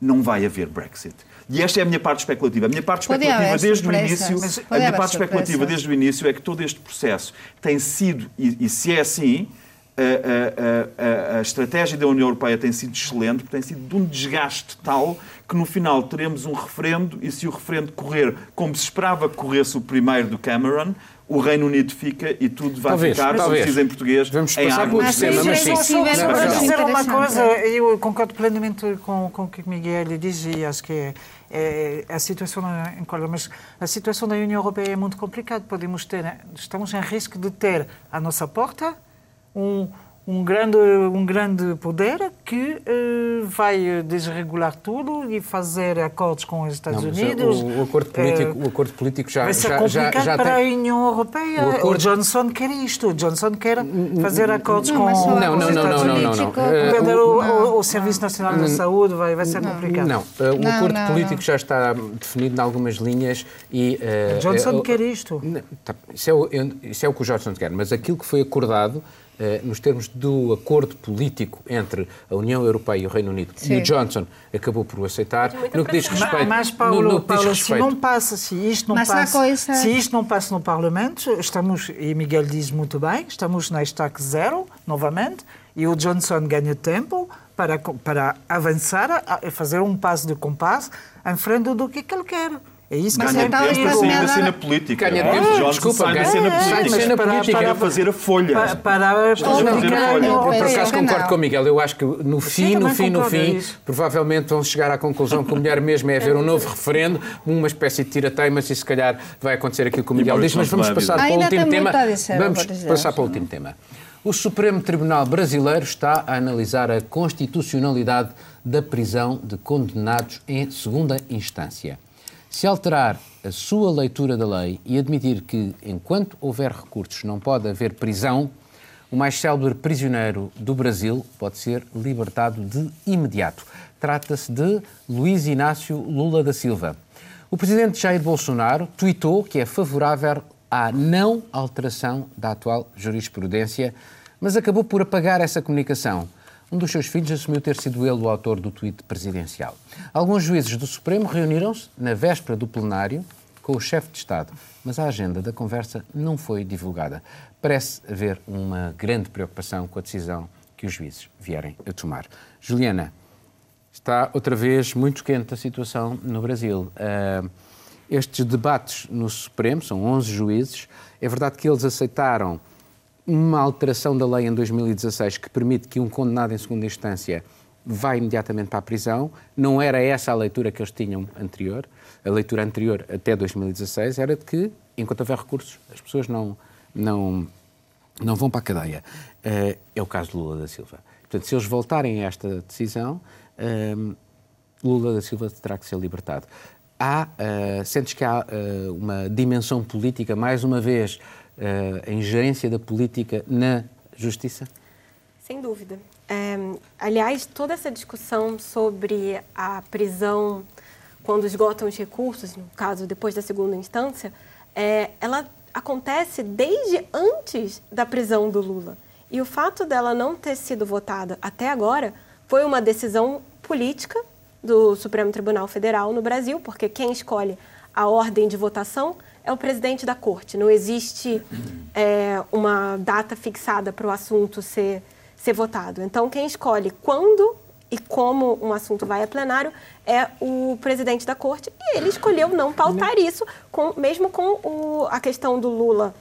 não vai haver Brexit. E esta é a minha parte especulativa. A minha parte especulativa desde o início, a minha parte especulativa desde o início é que todo este processo tem sido e, e se é assim, a, a, a, a, estratégia da União Europeia tem sido excelente, porque tem sido de um desgaste tal que no final teremos um referendo e se o referendo correr como se esperava que corresse o primeiro do Cameron, o Reino Unido fica e tudo vai talvez, ficar, como se diz em português, Vamos em passar águas tema, mas sim. Dizer uma coisa, eu concordo plenamente com, com o que Miguel diz e acho que é, é, a situação em Colômbia, mas a situação da União Europeia é muito complicada. Podemos ter, estamos em risco de ter à nossa porta um, um grande, um grande poder que uh, vai desregular tudo e fazer acordos com os Estados Não, Unidos. O, o, acordo político, uh, o acordo político já vai ser já, complicado já, já para tem... a União Europeia. O, acordo... o, Johnson quer isto. O Johnson quer fazer acordos não, com, não, os Estados não, Unidos. Não, não, não. O, o, Serviço Nacional da Saúde vai, vai ser complicado. Não, uh, o acordo político já está definido em algumas linhas e... Uh, Johnson quer isto. Tá, isso, é o, isso é o que o Johnson quer, mas aquilo que foi acordado eh, nos termos do acordo político entre a União Europeia e o Reino Unido, Sim. e o Johnson acabou por o aceitar, no que diz respeito... Mas, Paulo, no, no que Paulo, respeito, se não passa, se isto não passa, coisa... se isto não passa no Parlamento, estamos, e Miguel diz muito bem, estamos na estaca zero, novamente, e o Johnson ganha tempo para, para avançar, a fazer um passo de compasso em frente do que ele quer. É isso que ganha tempo para sair da cena política. Ganha tempo, Johnson desculpa, sai da cena política. Sai cena política. Quer fazer a folha. Para, para fazer a folha. Eu, por acaso, concordo com o Miguel. Eu acho que no fim, no fim, no fim, provavelmente vão chegar à conclusão que o melhor mesmo é haver um novo referendo, uma espécie de tira-teimas e se calhar vai acontecer aquilo que o Miguel diz. Mas vamos passar para o último tema. Vamos passar para o último tema. O Supremo Tribunal Brasileiro está a analisar a constitucionalidade da prisão de condenados em segunda instância. Se alterar a sua leitura da lei e admitir que, enquanto houver recursos, não pode haver prisão, o mais célebre prisioneiro do Brasil pode ser libertado de imediato. Trata-se de Luiz Inácio Lula da Silva. O presidente Jair Bolsonaro tweetou que é favorável à não alteração da atual jurisprudência, mas acabou por apagar essa comunicação. Um dos seus filhos assumiu ter sido ele o autor do tweet presidencial. Alguns juízes do Supremo reuniram-se na véspera do plenário com o chefe de Estado, mas a agenda da conversa não foi divulgada. Parece haver uma grande preocupação com a decisão que os juízes vierem a tomar. Juliana, está outra vez muito quente a situação no Brasil. Uh, estes debates no Supremo, são 11 juízes, é verdade que eles aceitaram uma alteração da lei em 2016 que permite que um condenado em segunda instância vai imediatamente para a prisão. Não era essa a leitura que eles tinham anterior. A leitura anterior, até 2016, era de que, enquanto houver recursos, as pessoas não, não, não vão para a cadeia. Uh, é o caso de Lula da Silva. Portanto, se eles voltarem a esta decisão, uh, Lula da Silva terá que ser libertado. Há, uh, sentes que há uma dimensão política, mais uma vez, a ingerência da política na justiça? Sem dúvida. É, aliás, toda essa discussão sobre a prisão quando esgotam os recursos, no caso depois da segunda instância, é, ela acontece desde antes da prisão do Lula. E o fato dela não ter sido votada até agora foi uma decisão política do Supremo Tribunal Federal no Brasil, porque quem escolhe a ordem de votação é o presidente da corte. Não existe é, uma data fixada para o assunto ser ser votado. Então, quem escolhe quando e como um assunto vai a plenário é o presidente da corte e ele escolheu não pautar isso, com, mesmo com o, a questão do Lula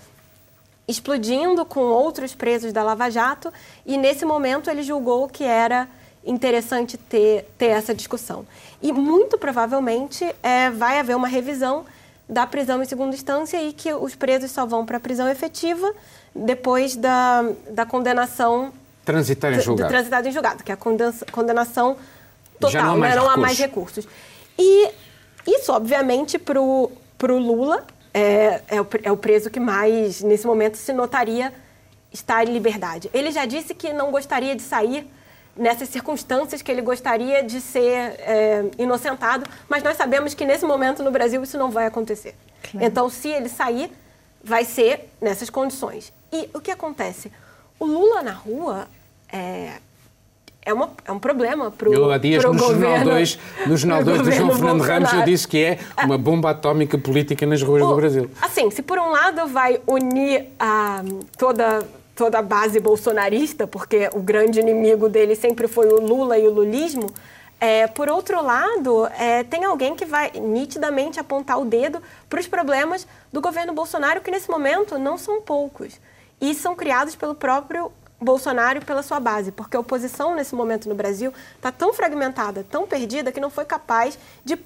explodindo com outros presos da Lava Jato e nesse momento ele julgou que era interessante ter, ter essa discussão. E muito provavelmente é, vai haver uma revisão da prisão em segunda instância e que os presos só vão para a prisão efetiva depois da, da condenação Transitar em julgado. Transitado em julgado, que é a condenação total, não, né? não há mais recursos. E isso, obviamente, para o Lula, é, é, o, é o preso que mais, nesse momento, se notaria estar em liberdade. Ele já disse que não gostaria de sair nessas circunstâncias, que ele gostaria de ser é, inocentado, mas nós sabemos que nesse momento no Brasil isso não vai acontecer. Claro. Então, se ele sair, vai ser nessas condições. E o que acontece? O Lula na rua é, é, uma, é um problema para o Eu há dias no Jornal 2, no Jornal 2 do João Fernando Ramos eu disse que é uma bomba atómica política nas ruas o, do Brasil. Assim, se por um lado vai unir a, toda, toda a base bolsonarista, porque o grande inimigo dele sempre foi o Lula e o lulismo, é, por outro lado, é, tem alguém que vai nitidamente apontar o dedo para os problemas do governo Bolsonaro, que nesse momento não são poucos e são criados pelo próprio Bolsonaro e pela sua base, porque a oposição nesse momento no Brasil está tão fragmentada, tão perdida, que não foi capaz de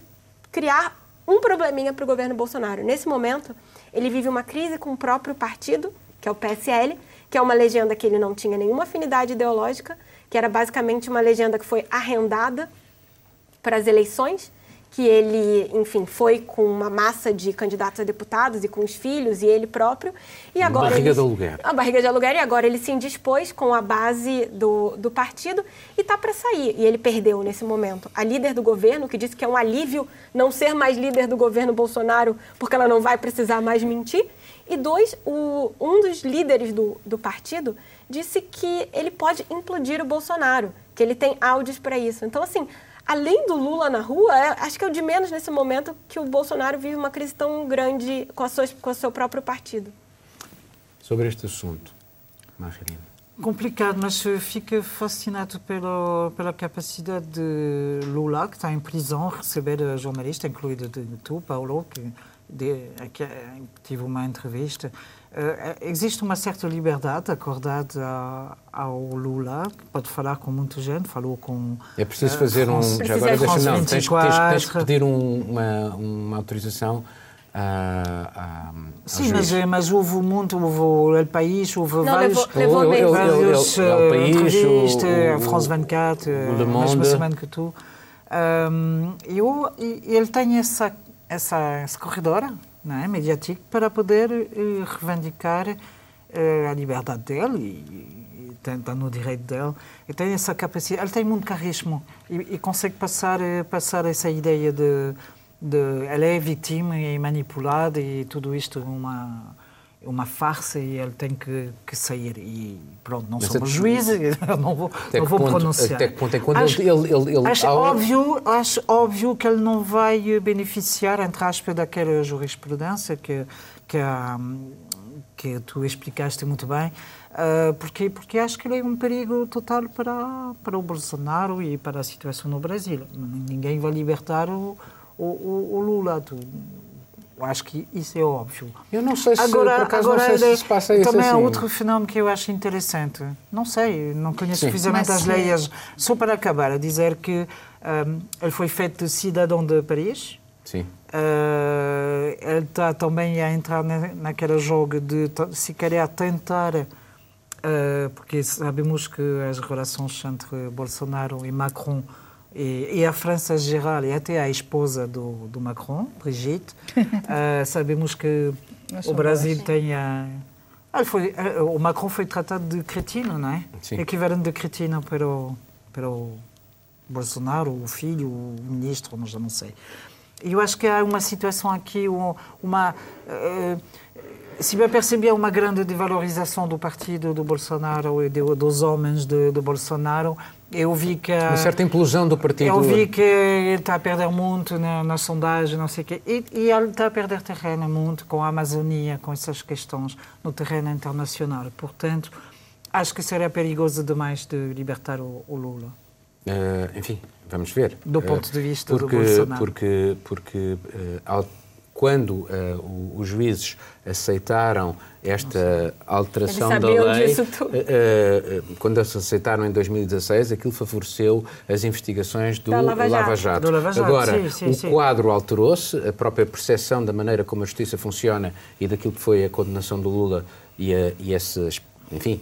criar um probleminha para o governo Bolsonaro. Nesse momento, ele vive uma crise com o próprio partido, que é o PSL, que é uma legenda que ele não tinha nenhuma afinidade ideológica, que era basicamente uma legenda que foi arrendada para as eleições que ele, enfim, foi com uma massa de candidatos a deputados e com os filhos e ele próprio. E agora barriga ele, de aluguer. A barriga de aluguer e agora ele se indispôs com a base do, do partido e está para sair. E ele perdeu nesse momento. A líder do governo, que disse que é um alívio não ser mais líder do governo Bolsonaro porque ela não vai precisar mais mentir. E dois, o, um dos líderes do, do partido disse que ele pode implodir o Bolsonaro, que ele tem áudios para isso. Então, assim, além do Lula na rua, é, acho que é o de menos nesse momento que o Bolsonaro vive uma crise tão grande com, a sua, com o seu próprio partido. Sobre este assunto, Marcelina. Complicado, mas fico fascinado pela, pela capacidade de Lula, que está em prisão, receber jornalistas, incluído tu, Paulo, que, de, que tive uma entrevista. Uh, existe uma certa liberdade acordada ao Lula, pode falar com muita gente, falou com. É preciso uh, fazer um. Já agora deixa não, tens, tens, tens que pedir um, uma, uma autorização. A, a, Sim, mas, mas houve muito, houve o El País, houve não, vários, levou, levou vários el, el, el, País, o, a France 24, o Le Monde. mesma semana que tu. Um, eu, ele tem essa, essa, essa não é? mediático para poder uh, reivindicar uh, a liberdade dele e, e está no direito dele. E tem essa capacidade, ele tem muito carisma e, e consegue passar, uh, passar essa ideia de, de ela é vítima e manipulada e tudo isto uma uma farsa e ele tem que, que sair. E pronto, não Mas somos juízes, não vou, não vou ponto, pronunciar. Até que ponto é quando acho, ele, ele, ele, acho, óbvio, acho óbvio que ele não vai beneficiar, entre aspas, daquela jurisprudência que, que, que tu explicaste muito bem. Uh, porque, porque acho que ele é um perigo total para, para o Bolsonaro e para a situação no Brasil. Ninguém vai libertar o, o, o Lula. Tu, acho que isso é óbvio. Eu não sei se, agora, por acaso, agora, não sei se se passa isso Também assim. há outro fenómeno que eu acho interessante. Não sei, não conheço suficientemente as leis. Só para acabar, a dizer que um, ele foi feito cidadão de Paris. Sim. Uh, ele está também a entrar na, naquele jogo de se querer tentar, uh, porque sabemos que as relações entre Bolsonaro e Macron e, e, a França em geral, e até a esposa do, do Macron, Brigitte, uh, sabemos que o Brasil tem a. Ah, foi, o Macron foi tratado de cretino, não é? Sim. Equivalente de cretino para o, para o Bolsonaro, o filho, o ministro, mas já não sei. Eu acho que há uma situação aqui, uma. Uh, se me perceber uma grande desvalorização do partido do Bolsonaro e dos homens de, de Bolsonaro, eu vi que... Uma certa implosão do partido. Eu vi que ele está a perder muito na, na sondagem, não sei o quê. E, e, ele está a perder terreno muito com a Amazônia, com essas questões no terreno internacional. Portanto, acho que seria perigoso demais de libertar o, o Lula. Uh, enfim, vamos ver. Do ponto de vista porque, do Bolsonaro. Porque, porque uh, quando uh, os juízes aceitaram esta alteração da lei, uh, uh, quando se aceitaram em 2016, aquilo favoreceu as investigações do Lava Jato. Lava Jato. Do Lava Jato. Agora, sim, sim, o sim. quadro alterou-se, a própria percepção da maneira como a justiça funciona e daquilo que foi a condenação do Lula e, a, e essa, enfim,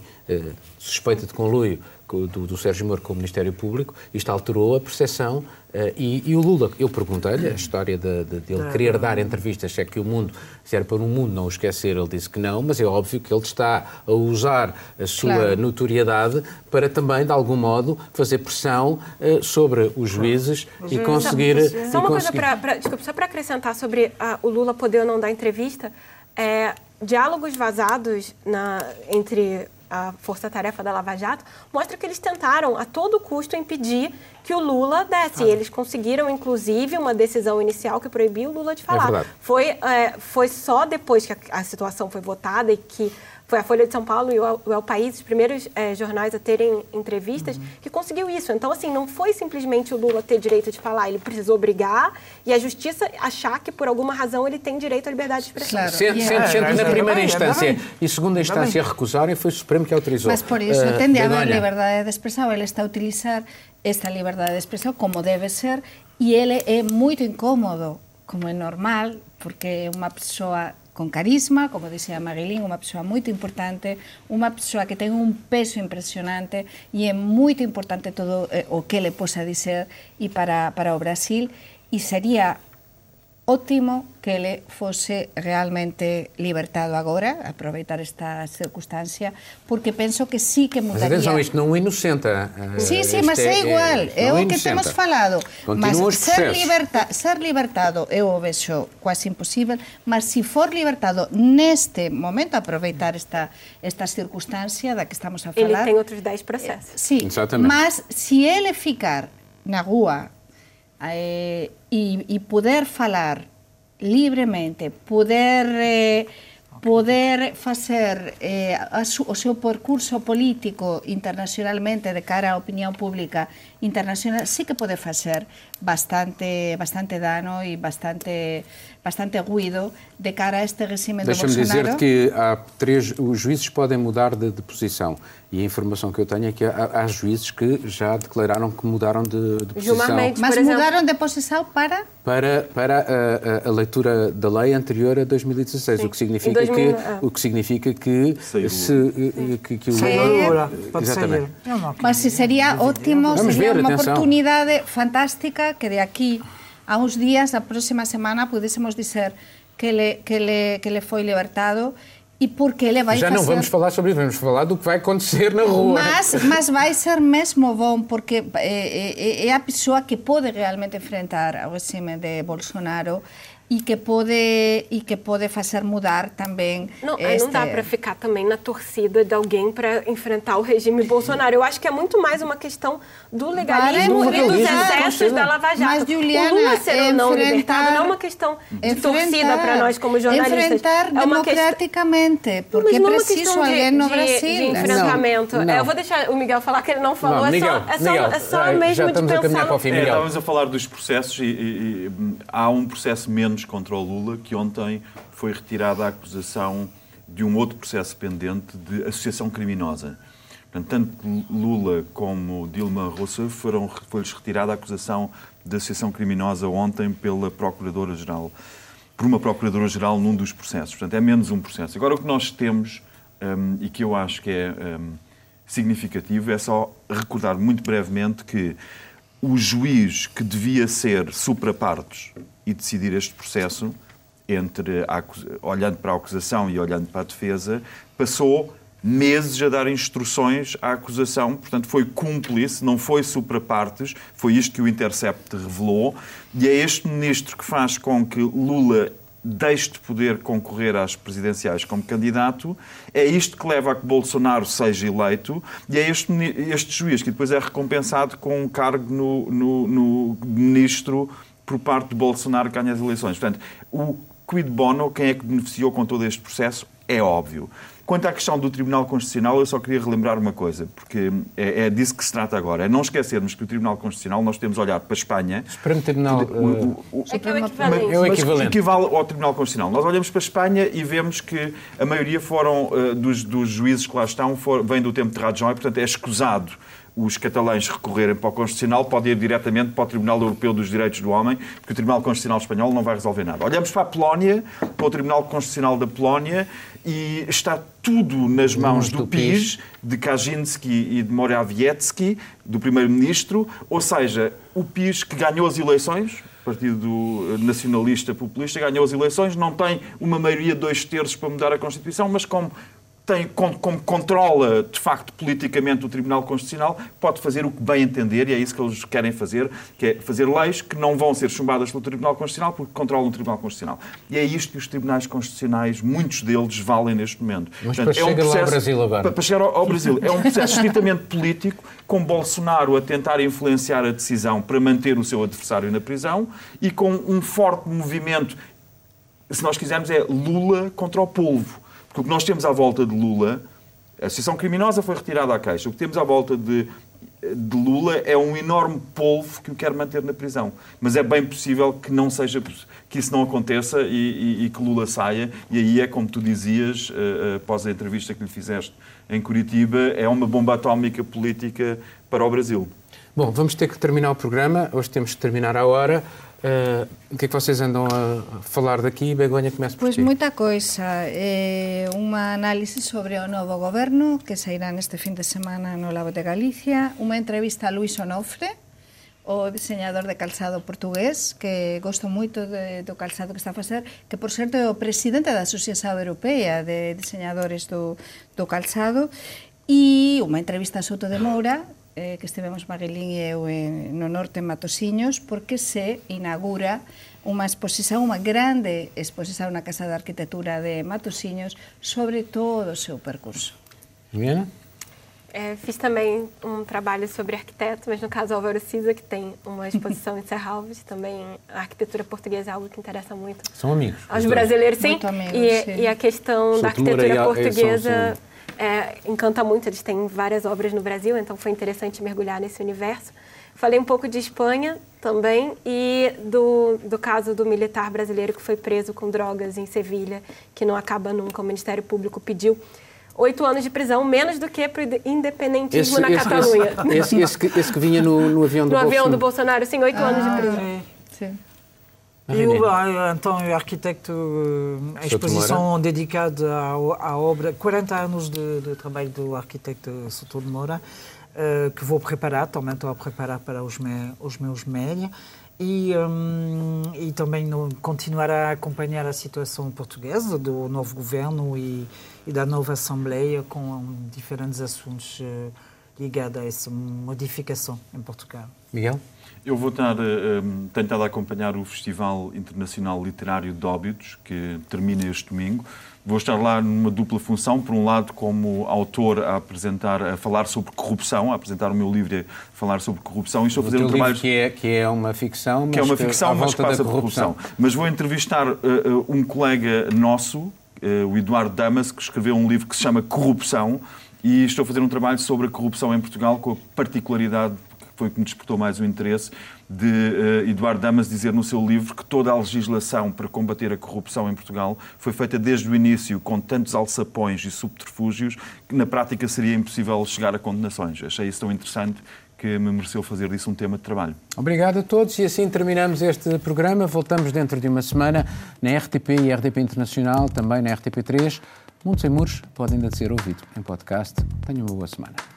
suspeita de conluio do, do Sérgio Moro com o Ministério Público, isto alterou a percepção Uh, e, e, o Lula, eu perguntei-lhe a história de, de, de, ele querer dar entrevistas, se é que o mundo, se era para o mundo não o esquecer, ele disse que não, mas é óbvio que ele está a usar a sua claro. notoriedade para também, de algum modo, fazer pressão uh, sobre os juízes claro. e conseguir. Só, só uma coisa para. Desculpa, só para acrescentar sobre uh, o Lula poder ou não dar entrevista. É, diálogos vazados na, entre a força-tarefa da Lava Jato, mostra que eles tentaram a todo custo impedir que o Lula desse. Ah. Eles conseguiram, inclusive, uma decisão inicial que proibiu o Lula de falar. É foi, é, foi só depois que a, a situação foi votada e que foi a Folha de São Paulo e o El País, os primeiros é, jornais a terem entrevistas, uhum. que conseguiu isso. Então, assim, não foi simplesmente o Lula ter direito de falar, ele precisou brigar e a justiça achar que, por alguma razão, ele tem direito à liberdade de expressão. Claro. Sendo, yeah. sendo na primeira instância e segunda instância recusarem, foi o Supremo que autorizou. Mas por isso uh, tem de haver liberdade de expressão. Ele está a utilizar esta liberdade de expressão como deve ser e ele é muito incómodo, como é normal, porque é uma pessoa con carisma, como dixía Maguilín, unha persoa moito importante, unha persoa que ten un peso impresionante e é moito importante todo eh, o que le posa dizer e para, para o Brasil. E sería ótimo que ele fose realmente libertado agora, aproveitar esta circunstancia, porque penso que sí que mudaría. Mas atenção, isto não o inocenta. Sí, sí, mas é, é igual, é, é o que temos falado. Continuam mas ser, liberta, ser libertado eu o vexo quase imposible, mas se for libertado neste momento, aproveitar esta, esta circunstancia da que estamos a falar... Ele tem outros 10 processos. Eh, sí, Exatamente. mas se ele ficar na rua eh, y, y, poder falar libremente, poder eh, poder facer eh, a su, o seu percurso político internacionalmente de cara á opinión pública internacional sí que pode facer bastante bastante dano e bastante bastante ruído de cara a este regime do Bolsonaro. Deixa-me dizer que há três, os juízes podem mudar de, de, posição e a informação que eu tenho é que há, há juízes que já declararam que mudaram de, de posição. Mas mudaram de posição para? Para, para a, a, a, leitura da lei anterior a 2016, o que significa 2000, que ah. o que significa que Saiu. se eh, que, que o Lula, exatamente. Mas se seria ótimo, Vamos seria ver, uma atenção. oportunidade fantástica que de aquí a uns días, a próxima semana, pudéssemos dizer que ele, que ele, que ele foi libertado e porque ele vai Já fazer... não vamos falar sobre isso, vamos falar do que vai acontecer na rua. Mas, mas vai ser mesmo bom, porque é, é, é a pessoa que pode realmente enfrentar o regime de Bolsonaro e que pode e que pode fazer mudar também não, este... não dá para ficar também na torcida de alguém para enfrentar o regime Bolsonaro. Eu acho que é muito mais uma questão do legalismo e dos excessos da Lava Jato. Mas, Juliana, o Lula ser ou não libertado não é uma questão de torcida para nós como jornalistas. enfrentar é uma democraticamente questão... porque é preciso alguém no Brasil de, enfrentamento. Não, não. eu vou deixar o Miguel falar que ele não falou. Não, Miguel, é só, Miguel, é só, é só mesmo já estamos de pensar a caminhar para o fim, Miguel. É, estávamos a falar dos processos e, e, e há um processo menos contra o Lula que ontem foi retirada a acusação de um outro processo pendente de associação criminosa. Portanto, tanto Lula como Dilma Rousseff foram foi-lhes retirada a acusação de associação criminosa ontem pela Procuradora-Geral, por uma Procuradora-Geral num dos processos. Portanto, é menos um processo. Agora, o que nós temos, um, e que eu acho que é um, significativo, é só recordar muito brevemente que o juiz que devia ser supra-partes e decidir este processo, entre a, olhando para a acusação e olhando para a defesa, passou meses a dar instruções à acusação, portanto foi cúmplice, não foi supra-partes, foi isto que o Intercept revelou, e é este ministro que faz com que Lula deixe de poder concorrer às presidenciais como candidato, é isto que leva a que Bolsonaro seja eleito, e é este, este juiz que depois é recompensado com um cargo no, no, no ministro por parte de Bolsonaro que ganha as eleições. Portanto, o quid bono, quem é que beneficiou com todo este processo, é óbvio. Quanto à questão do Tribunal Constitucional, eu só queria relembrar uma coisa, porque é, é disso que se trata agora. É não esquecermos que o Tribunal Constitucional, nós temos olhado para a Espanha. Supremo Tribunal. O, o, o, é que é o equivalente. É o equivalente. equivale ao Tribunal Constitucional. Nós olhamos para a Espanha e vemos que a maioria foram, uh, dos, dos, juízes que lá estão, for, vem do tempo de Rajoy, portanto é escusado os catalães recorrerem para o Constitucional, pode ir diretamente para o Tribunal Europeu dos Direitos do Homem, porque o Tribunal Constitucional Espanhol não vai resolver nada. Olhamos para a Polónia, para o Tribunal Constitucional da Polónia, e está tudo nas mãos do, do PIS, de Kaczynski e de Morawiecki, do Primeiro-Ministro, ou seja, o PIS que ganhou as eleições, Partido Nacionalista Populista, ganhou as eleições, não tem uma maioria de dois terços para mudar a Constituição, mas como tem, como controla de facto politicamente o Tribunal Constitucional, pode fazer o que bem entender, e é isso que eles querem fazer, que é fazer leis que não vão ser chumbadas pelo Tribunal Constitucional porque controlam o Tribunal Constitucional. E é isto que os tribunais constitucionais, muitos deles, valem neste momento. Mas Portanto, para é um processo, ao Brasil agora. Para, para chegar ao, ao Brasil. É um processo estritamente político, com Bolsonaro a tentar influenciar a decisão para manter o seu adversário na prisão e com um forte movimento, se nós quisermos, é Lula contra o polvo o que nós temos à volta de Lula, a associação criminosa foi retirada à queixa. O que temos à volta de, de Lula é um enorme polvo que o quer manter na prisão. Mas é bem possível que não seja que isso não aconteça e, e, e que Lula saia. E aí é como tu dizias, uh, após a entrevista que lhe fizeste em Curitiba, é uma bomba atómica política para o Brasil. Bom, vamos ter que terminar o programa. Hoje temos que terminar a hora. Uh, o que é que vocês andam a falar daqui? Begonha, começa por Pois ti. moita coisa. Eh, unha análise sobre o novo goberno que sairá neste fin de semana no Lago de Galicia. Unha entrevista a Luis Onofre, o diseñador de calzado portugués, que gosto moito de, do calzado que está a facer, que, por certo, é o presidente da Asociación Europea de Diseñadores do, do Calzado, e unha entrevista a Soto de Moura, eh, que estivemos Marilín e eu en, no norte en Matosiños, porque se inaugura unha exposición, unha grande exposición na Casa de Arquitectura de Matosiños sobre todo o seu percurso. Juliana? É, fiz também um trabalho sobre arquiteto, mas no caso Álvaro Cisa, que tem uma exposição em Serralves, também a arquitetura portuguesa é algo que interessa muito. São amigos. Aos brasileiros, sim. Amigos, e, sim. e, a questão da arquitetura portuguesa é, encanta muito, eles têm várias obras no Brasil, então foi interessante mergulhar nesse universo. Falei um pouco de Espanha também e do, do caso do militar brasileiro que foi preso com drogas em Sevilha, que não acaba nunca. O Ministério Público pediu oito anos de prisão, menos do que para o independentismo esse, na esse, Catalunha. Esse, esse, que, esse, que, vinha no, no avião do No Bolsonaro. avião do Bolsonaro, sim, oito ah, anos de prisão. É. Sim. E o, então, o arquiteto, a exposição dedicada à, à, obra, 40 anos de, de trabalho do arquiteto Souto de Moura, uh, que vou preparar, também estou a preparar para os, me, os meus médios, e, um, e também no, continuar a acompanhar a situação portuguesa, do novo governo e, e da nova Assembleia, com diferentes assuntos uh, ligados a essa modificação em Portugal. Miguel? Eu vou estar um, tentado acompanhar o Festival Internacional Literário de Óbidos, que termina este domingo. Vou estar lá numa dupla função, por um lado como autor a apresentar, a falar sobre corrupção, a apresentar o meu livro e a falar sobre corrupção e estou a fazer um trabalho que é que é uma ficção, mas que é uma ficção, mas que passa por corrupção. Mas vou entrevistar uh, um colega nosso, uh, o Eduardo Damas, que escreveu um livro que se chama Corrupção e estou a fazer um trabalho sobre a corrupção em Portugal com a particularidade foi o que me despertou mais o interesse, de uh, Eduardo Damas dizer no seu livro que toda a legislação para combater a corrupção em Portugal foi feita desde o início com tantos alçapões e subterfúgios que na prática seria impossível chegar a condenações. Achei isso tão interessante que me mereceu fazer disso um tema de trabalho. Obrigado a todos e assim terminamos este programa. Voltamos dentro de uma semana na RTP e RTP Internacional, também na RTP3. Mundo Sem Muros pode ainda ser ouvido em podcast. Tenham uma boa semana.